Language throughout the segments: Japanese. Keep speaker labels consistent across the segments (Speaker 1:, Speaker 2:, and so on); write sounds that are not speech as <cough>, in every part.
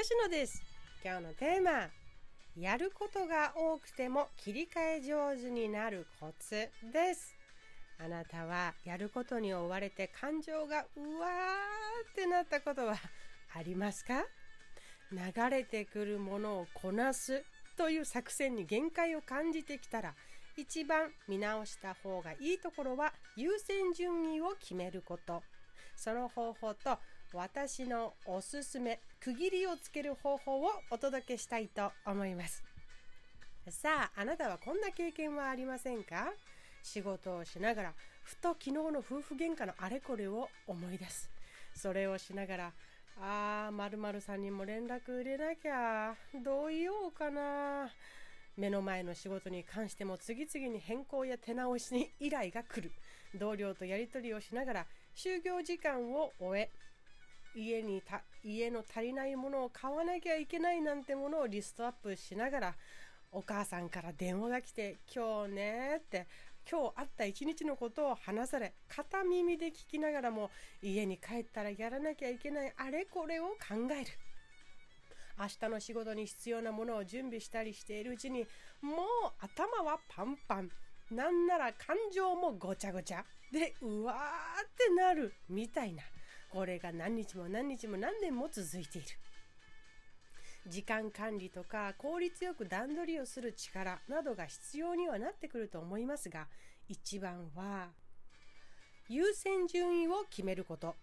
Speaker 1: 吉野です。今日のテーマやることが多くても切り替え上手になるコツです。あなたはやることに追われて感情がうわーってなったことはありますか？流れてくるものをこなすという作戦に限界を感じてきたら一番見直した方がいいところは優先順位を決めること。その方法と私のおすすめ区切りをつける方法をお届けしたいと思います。さああなたはこんな経験はありませんか？仕事をしながらふと昨日の夫婦喧嘩のあれこれを思い出す。それをしながらあー〇〇さんにも連絡入れなきゃどう言おうかな。目の前の仕事に関しても次々に変更や手直しに依頼が来る。同僚とやり取りをしながら就業時間を終え家にた家の足りないものを買わなきゃいけないなんてものをリストアップしながらお母さんから電話が来て「今日ね」って今日あった一日のことを話され片耳で聞きながらも家に帰ったらやらなきゃいけないあれこれを考える明日の仕事に必要なものを準備したりしているうちにもう頭はパンパン。なんなら感情もごちゃごちゃ。でうわーってなるみたいな。これが何日も何日も何年も続いている。時間管理とか効率よく段取りをする力などが必要にはなってくると思いますが一番は優先順位を決めること。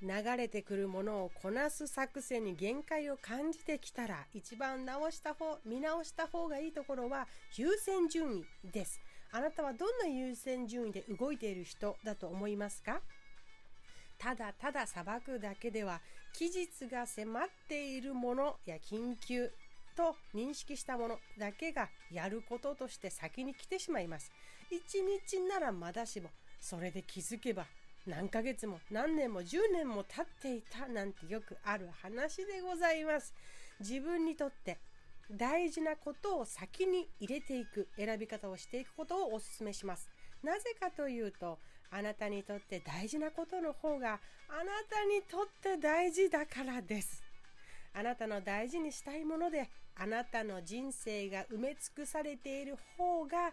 Speaker 1: 流れてくるものをこなす作戦に限界を感じてきたら一番直した方見直した方がいいところは優先順位です。あなたはどんな優先順位で動いている人だと思いますか？ただただ裁くだけでは期日が迫っているものや緊急と認識したものだけがやることとして先に来てしまいます。1日ならまだしもそれで気づけば何ヶ月も何年も10年も経っていたなんてよくある話でございます。自分にとって大事なことを先に入れていく選び方をしていくことをお勧めします。なぜかというとあなたにとって大事なことの方があなたにとって大事だからです。あなたの大事にしたいものであなたの人生が埋め尽くされている方が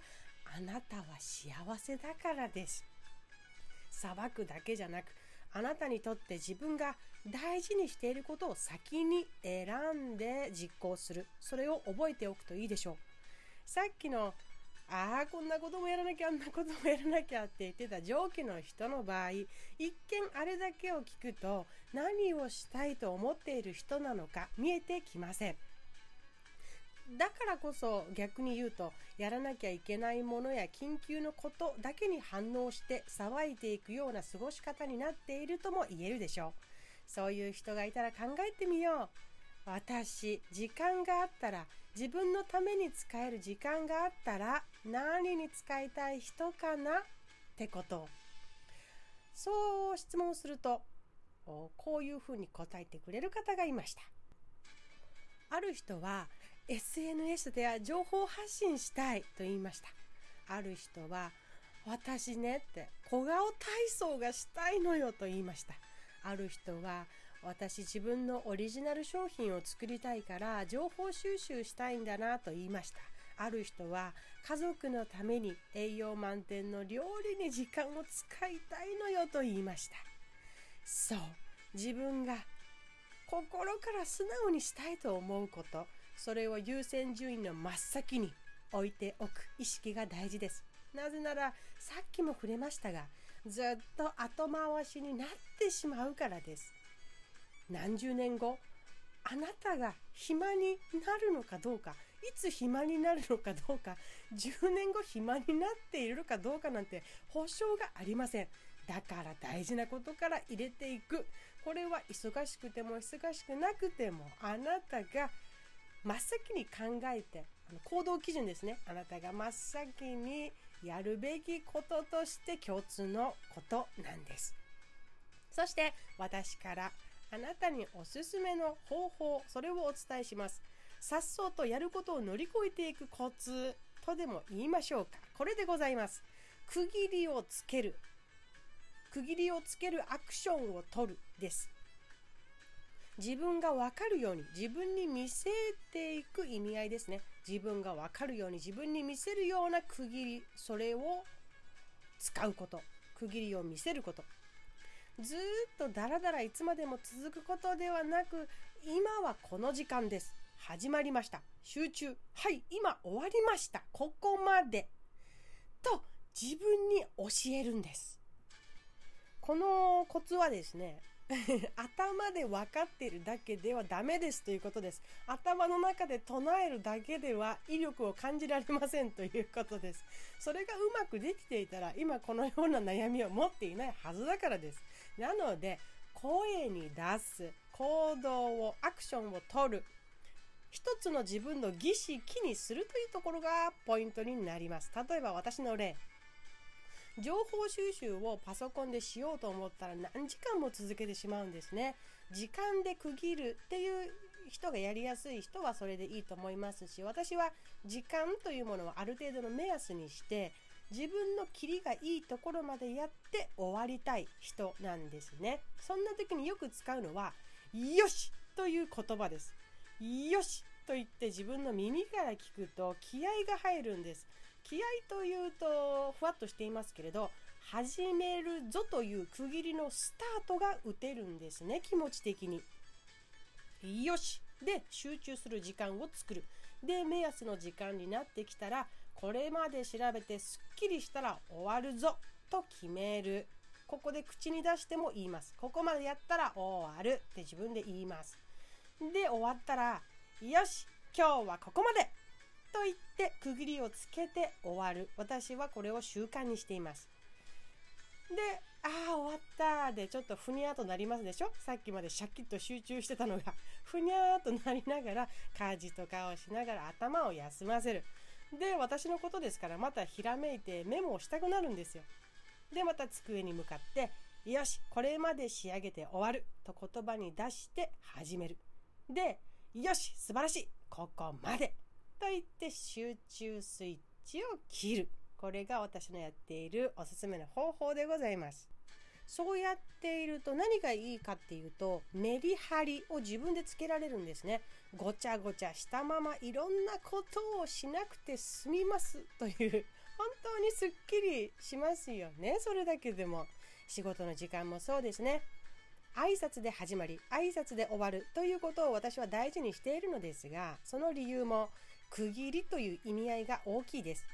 Speaker 1: あなたは幸せだからです。裁くだけじゃなくあなたにとって自分が大事にしていることを先に選んで実行するそれを覚えておくといいでしょうさっきのああこんなこともやらなきゃあんなこともやらなきゃって言ってた上記の人の場合一見あれだけを聞くと何をしたいと思っている人なのか見えてきません。だからこそ逆に言うとやらなきゃいけないものや緊急のことだけに反応して騒いでいくような過ごし方になっているとも言えるでしょう。そういう人がいたら考えてみよう。私時間があったら自分のために使える時間があったら何に使いたい人かなってこと。そう質問するとこういうふうに答えてくれる方がいました。ある人は SNS では情報発信したいと言いました。ある人は私ねって小顔体操がしたいのよと言いました。ある人は私自分のオリジナル商品を作りたいから情報収集したいんだなと言いました。ある人は家族のために栄養満点の料理に時間を使いたいのよと言いました。そう自分が心から素直にしたいと思うことそれを優先順位の真っ先に置いておく意識が大事です。なぜならさっきも触れましたがずっと後回しになってしまうからです。何十年後あなたが暇になるのかどうかつ暇になるのかどうか10年後暇になっているかどうかなんて保証がありません。だから大事なことから入れていく。これは忙しくても忙しくなくてもあなたが真っ先に考えて行動基準ですね。あなたが真っ先にやるべきこととして共通のことなんです。そして私からあなたにおすすめの方法それをお伝えします。さっそうとやることを乗り越えていくコツとでも言いましょうか。これでございます。区切りをつける。区切りをつけるアクションを取るです。自分がわかるように自分に見せていく意味合いですね。自分がわかるように自分に見せるような区切り。それを使うこと。区切りを見せること。ずっとダラダラいつまでも続くことではなく今はこの時間です。始まりました集中はい今終わりましたここまでと自分に教えるんですこのコツはですね <laughs> 頭で分かっているだけではダメですということです。頭の中で唱えるだけでは威力を感じられませんということです。それがうまくできていたら今このような悩みを持っていないはずだからです。なので声に出す行動をアクションを取る一つの自分の儀式にするというところがポイントになります。例えば私の例情報収集をパソコンでしようと思ったら何時間も続けてしまうんですね。時間で区切るっていう人がやりやすい人はそれでいいと思いますし、私は時間というものをある程度の目安にして、自分のキリがいいところまでやって終わりたい人なんですね。そんな時によく使うのは、よしという言葉です。よしと言って自分の耳から聞くと気合が入るんです。気合というとふわっとしていますけれど始めるぞという区切りのスタートが打てるんですね気持ち的に。よしで集中する時間を作る。で目安の時間になってきたらこれまで調べてすっきりしたら終わるぞと決める。ここで口に出しても言います。ここまでやったら終わるって自分で言います。で終わったらよし今日はここまで。と言って区切りをつけて終わる。私はこれを習慣にしています。でああ終わったでちょっとふにゃーとなりますでしょ？さっきまでシャキッと集中してたのが。<laughs> ふにゃーとなりながら家事とかをしながら頭を休ませる。で私のことですからまたひらめいてメモをしたくなるんですよ。でまた机に向かってよしこれまで仕上げて終わる。と言葉に出して始める。でよし素晴らしいここまでと言って集中スイッチを切る。これが私のやっているおすすめの方法でございます。そうやっていると何がいいかっていうとメリハリを自分でつけられるんですね。ごちゃごちゃしたままいろんなことをしなくて済みますという本当にすっきりしますよね。それだけでも仕事の時間もそうですね。挨拶で始まり挨拶で終わるということを私は大事にしているのですがその理由も区切りという意味合いが大きいです。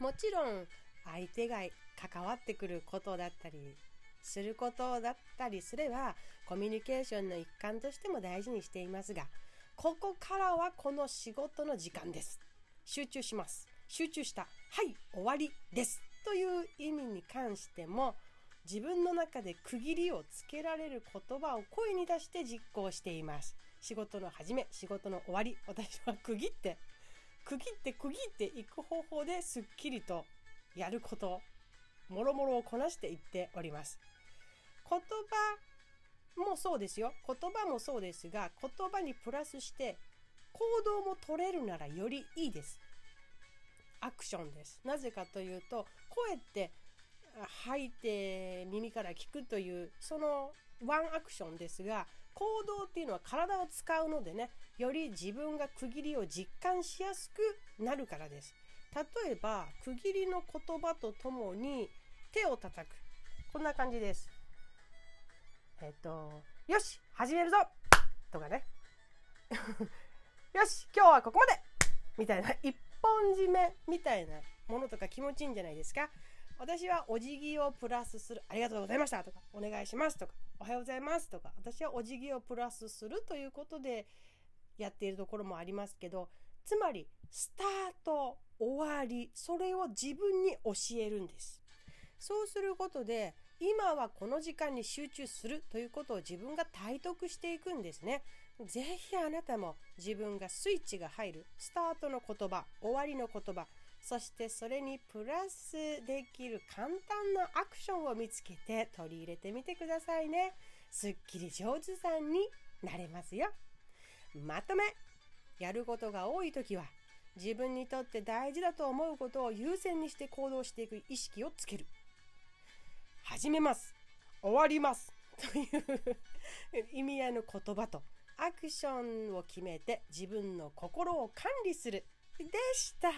Speaker 1: もちろん相手が関わってくることだったりすることだったりすればコミュニケーションの一環としても大事にしていますがここからはこの仕事の時間です。集中します。集中した。はい終わりです。という意味に関しても自分の中で区切りをつけられる言葉を声に出して実行しています。仕事の始め、仕事の終わり、私は区切って、区切って区切っていく方法ですっきりとやること、もろもろをこなしていっております。言葉もそうですよ。言葉もそうですが、言葉にプラスして行動も取れるならよりいいです。アクションです。なぜかというと、声って吐いて耳から聞くというそのワンアクションですが行動っていうのは体を使うのでねより自分が区切りを実感しやすくなるからです。例えば区切りの言葉とともに手を叩く。こんな感じです。えっとよし始めるぞ!とかね。よし今日はここまで!みたいな一本締めみたいなものとか気持ちいいんじゃないですか。私はお辞儀をプラスする。ありがとうございましたとかお願いしますとかおはようございますとか私はお辞儀をプラスするということでやっているところもありますけどつまりスタート終わりそれを自分に教えるんです。そうすることで今はこの時間に集中するということを自分が体得していくんですね。ぜひあなたも自分がスイッチが入るスタートの言葉終わりの言葉そしてそれにプラスできる簡単なアクションを見つけて取り入れてみてくださいね。すっきり上手さんになれますよ。まとめやることが多い時は自分にとって大事だと思うことを優先にして行動していく意識をつける。始めます。終わります。という意味合いの言葉とアクションを決めて自分の心を管理するでした。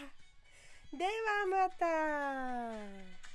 Speaker 1: ではまた。